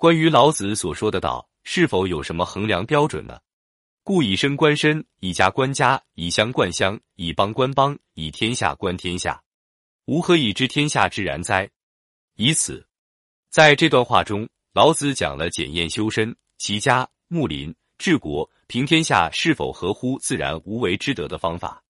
关于老子所说的道，是否有什么衡量标准呢？故以身观身，以家观家，以乡观乡，以邦观邦，以天下观天下。吾何以知天下之然哉？以此，在这段话中，老子讲了检验修身、齐家、睦邻、治国、平天下是否合乎自然无为之德的方法。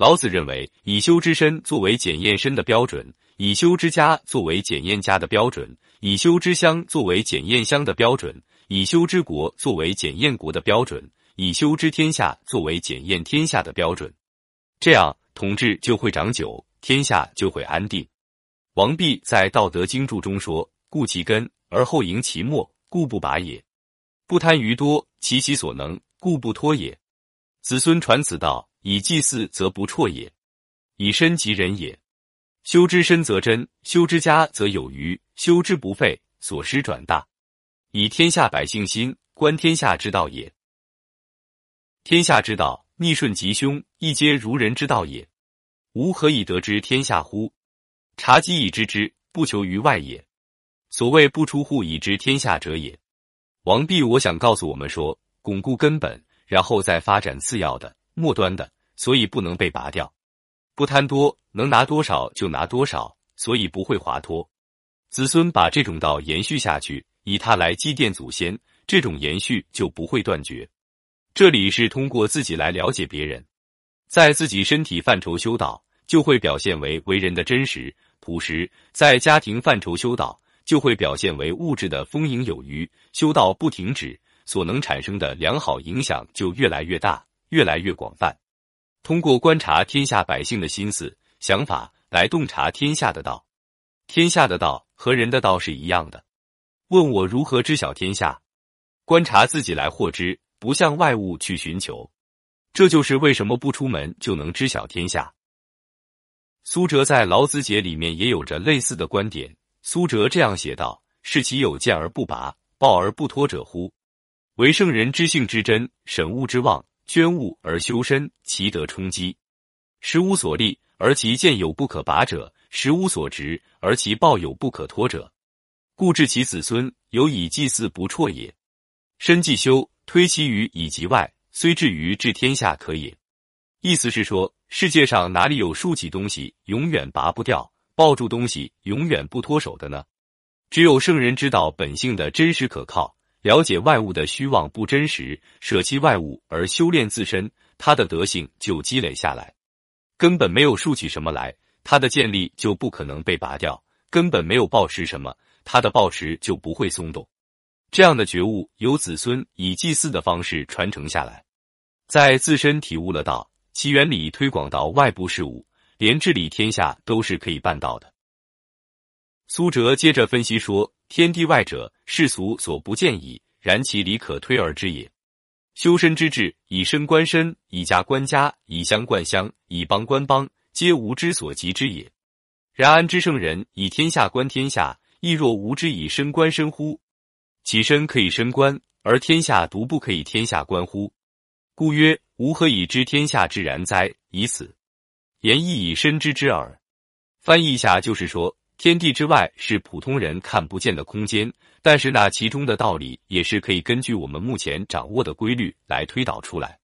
老子认为，以修之身作为检验身的标准，以修之家作为检验家的标准，以修之乡作为检验乡的标准，以修之国作为检验国的标准。以修之天下作为检验天下的标准，这样统治就会长久，天下就会安定。王弼在《道德经注》中说：“固其根而后营其末，故不拔也；不贪于多，其其所能，故不脱也。”子孙传此道，以祭祀则不辍也，以身及人也。修之身则真，修之家则有余，修之不废，所失转大。以天下百姓心，观天下之道也。天下之道，逆顺吉凶，亦皆如人之道也。吾何以得知天下乎？察己以知之，不求于外也。所谓不出户以知天下者也。王弼，我想告诉我们说，巩固根本，然后再发展次要的、末端的，所以不能被拔掉。不贪多，能拿多少就拿多少，所以不会滑脱。子孙把这种道延续下去，以它来祭奠祖先，这种延续就不会断绝。这里是通过自己来了解别人，在自己身体范畴修道，就会表现为为人的真实朴实；在家庭范畴修道，就会表现为物质的丰盈有余。修道不停止，所能产生的良好影响就越来越大，越来越广泛。通过观察天下百姓的心思想法，来洞察天下的道。天下的道和人的道是一样的。问我如何知晓天下？观察自己来获知。不向外物去寻求，这就是为什么不出门就能知晓天下。苏辙在《老子解》里面也有着类似的观点。苏辙这样写道：“是其有见而不拔，抱而不脱者乎？为圣人知性之真，审物之望，捐物而修身，其德充积。时无所立而其见有不可拔者，时无所执而其抱有不可脱者，故治其子孙有以祭祀不辍也。身既修。”推其于以及外，虽至于治天下可也。意思是说，世界上哪里有竖起东西永远拔不掉，抱住东西永远不脱手的呢？只有圣人知道本性的真实可靠，了解外物的虚妄不真实，舍弃外物而修炼自身，他的德性就积累下来。根本没有竖起什么来，他的建立就不可能被拔掉；根本没有抱持什么，他的抱持就不会松动。这样的觉悟由子孙以祭祀的方式传承下来，在自身体悟了道，其原理推广到外部事物，连治理天下都是可以办到的。苏辙接着分析说：“天地外者，世俗所不见矣，然其理可推而知也。修身之志，以身观身，以家观家，以乡观乡，以邦观邦，皆吾之所及之也。然安知圣人以天下观天下，亦若吾之以身观身乎？”其身可以身观，而天下独不可以天下观乎？故曰：吾何以知天下之然哉？以此言亦以身知之耳。翻译一下，就是说，天地之外是普通人看不见的空间，但是那其中的道理也是可以根据我们目前掌握的规律来推导出来。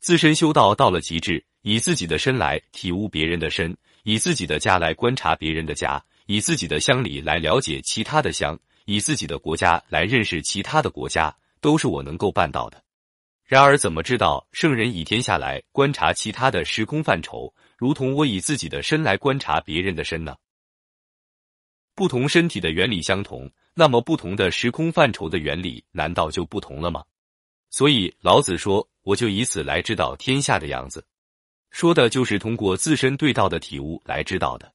自身修道到了极致，以自己的身来体悟别人的身，以自己的家来观察别人的家，以自己的乡里来了解其他的乡。以自己的国家来认识其他的国家，都是我能够办到的。然而，怎么知道圣人以天下来观察其他的时空范畴，如同我以自己的身来观察别人的身呢？不同身体的原理相同，那么不同的时空范畴的原理难道就不同了吗？所以老子说：“我就以此来知道天下的样子。”说的就是通过自身对道的体悟来知道的。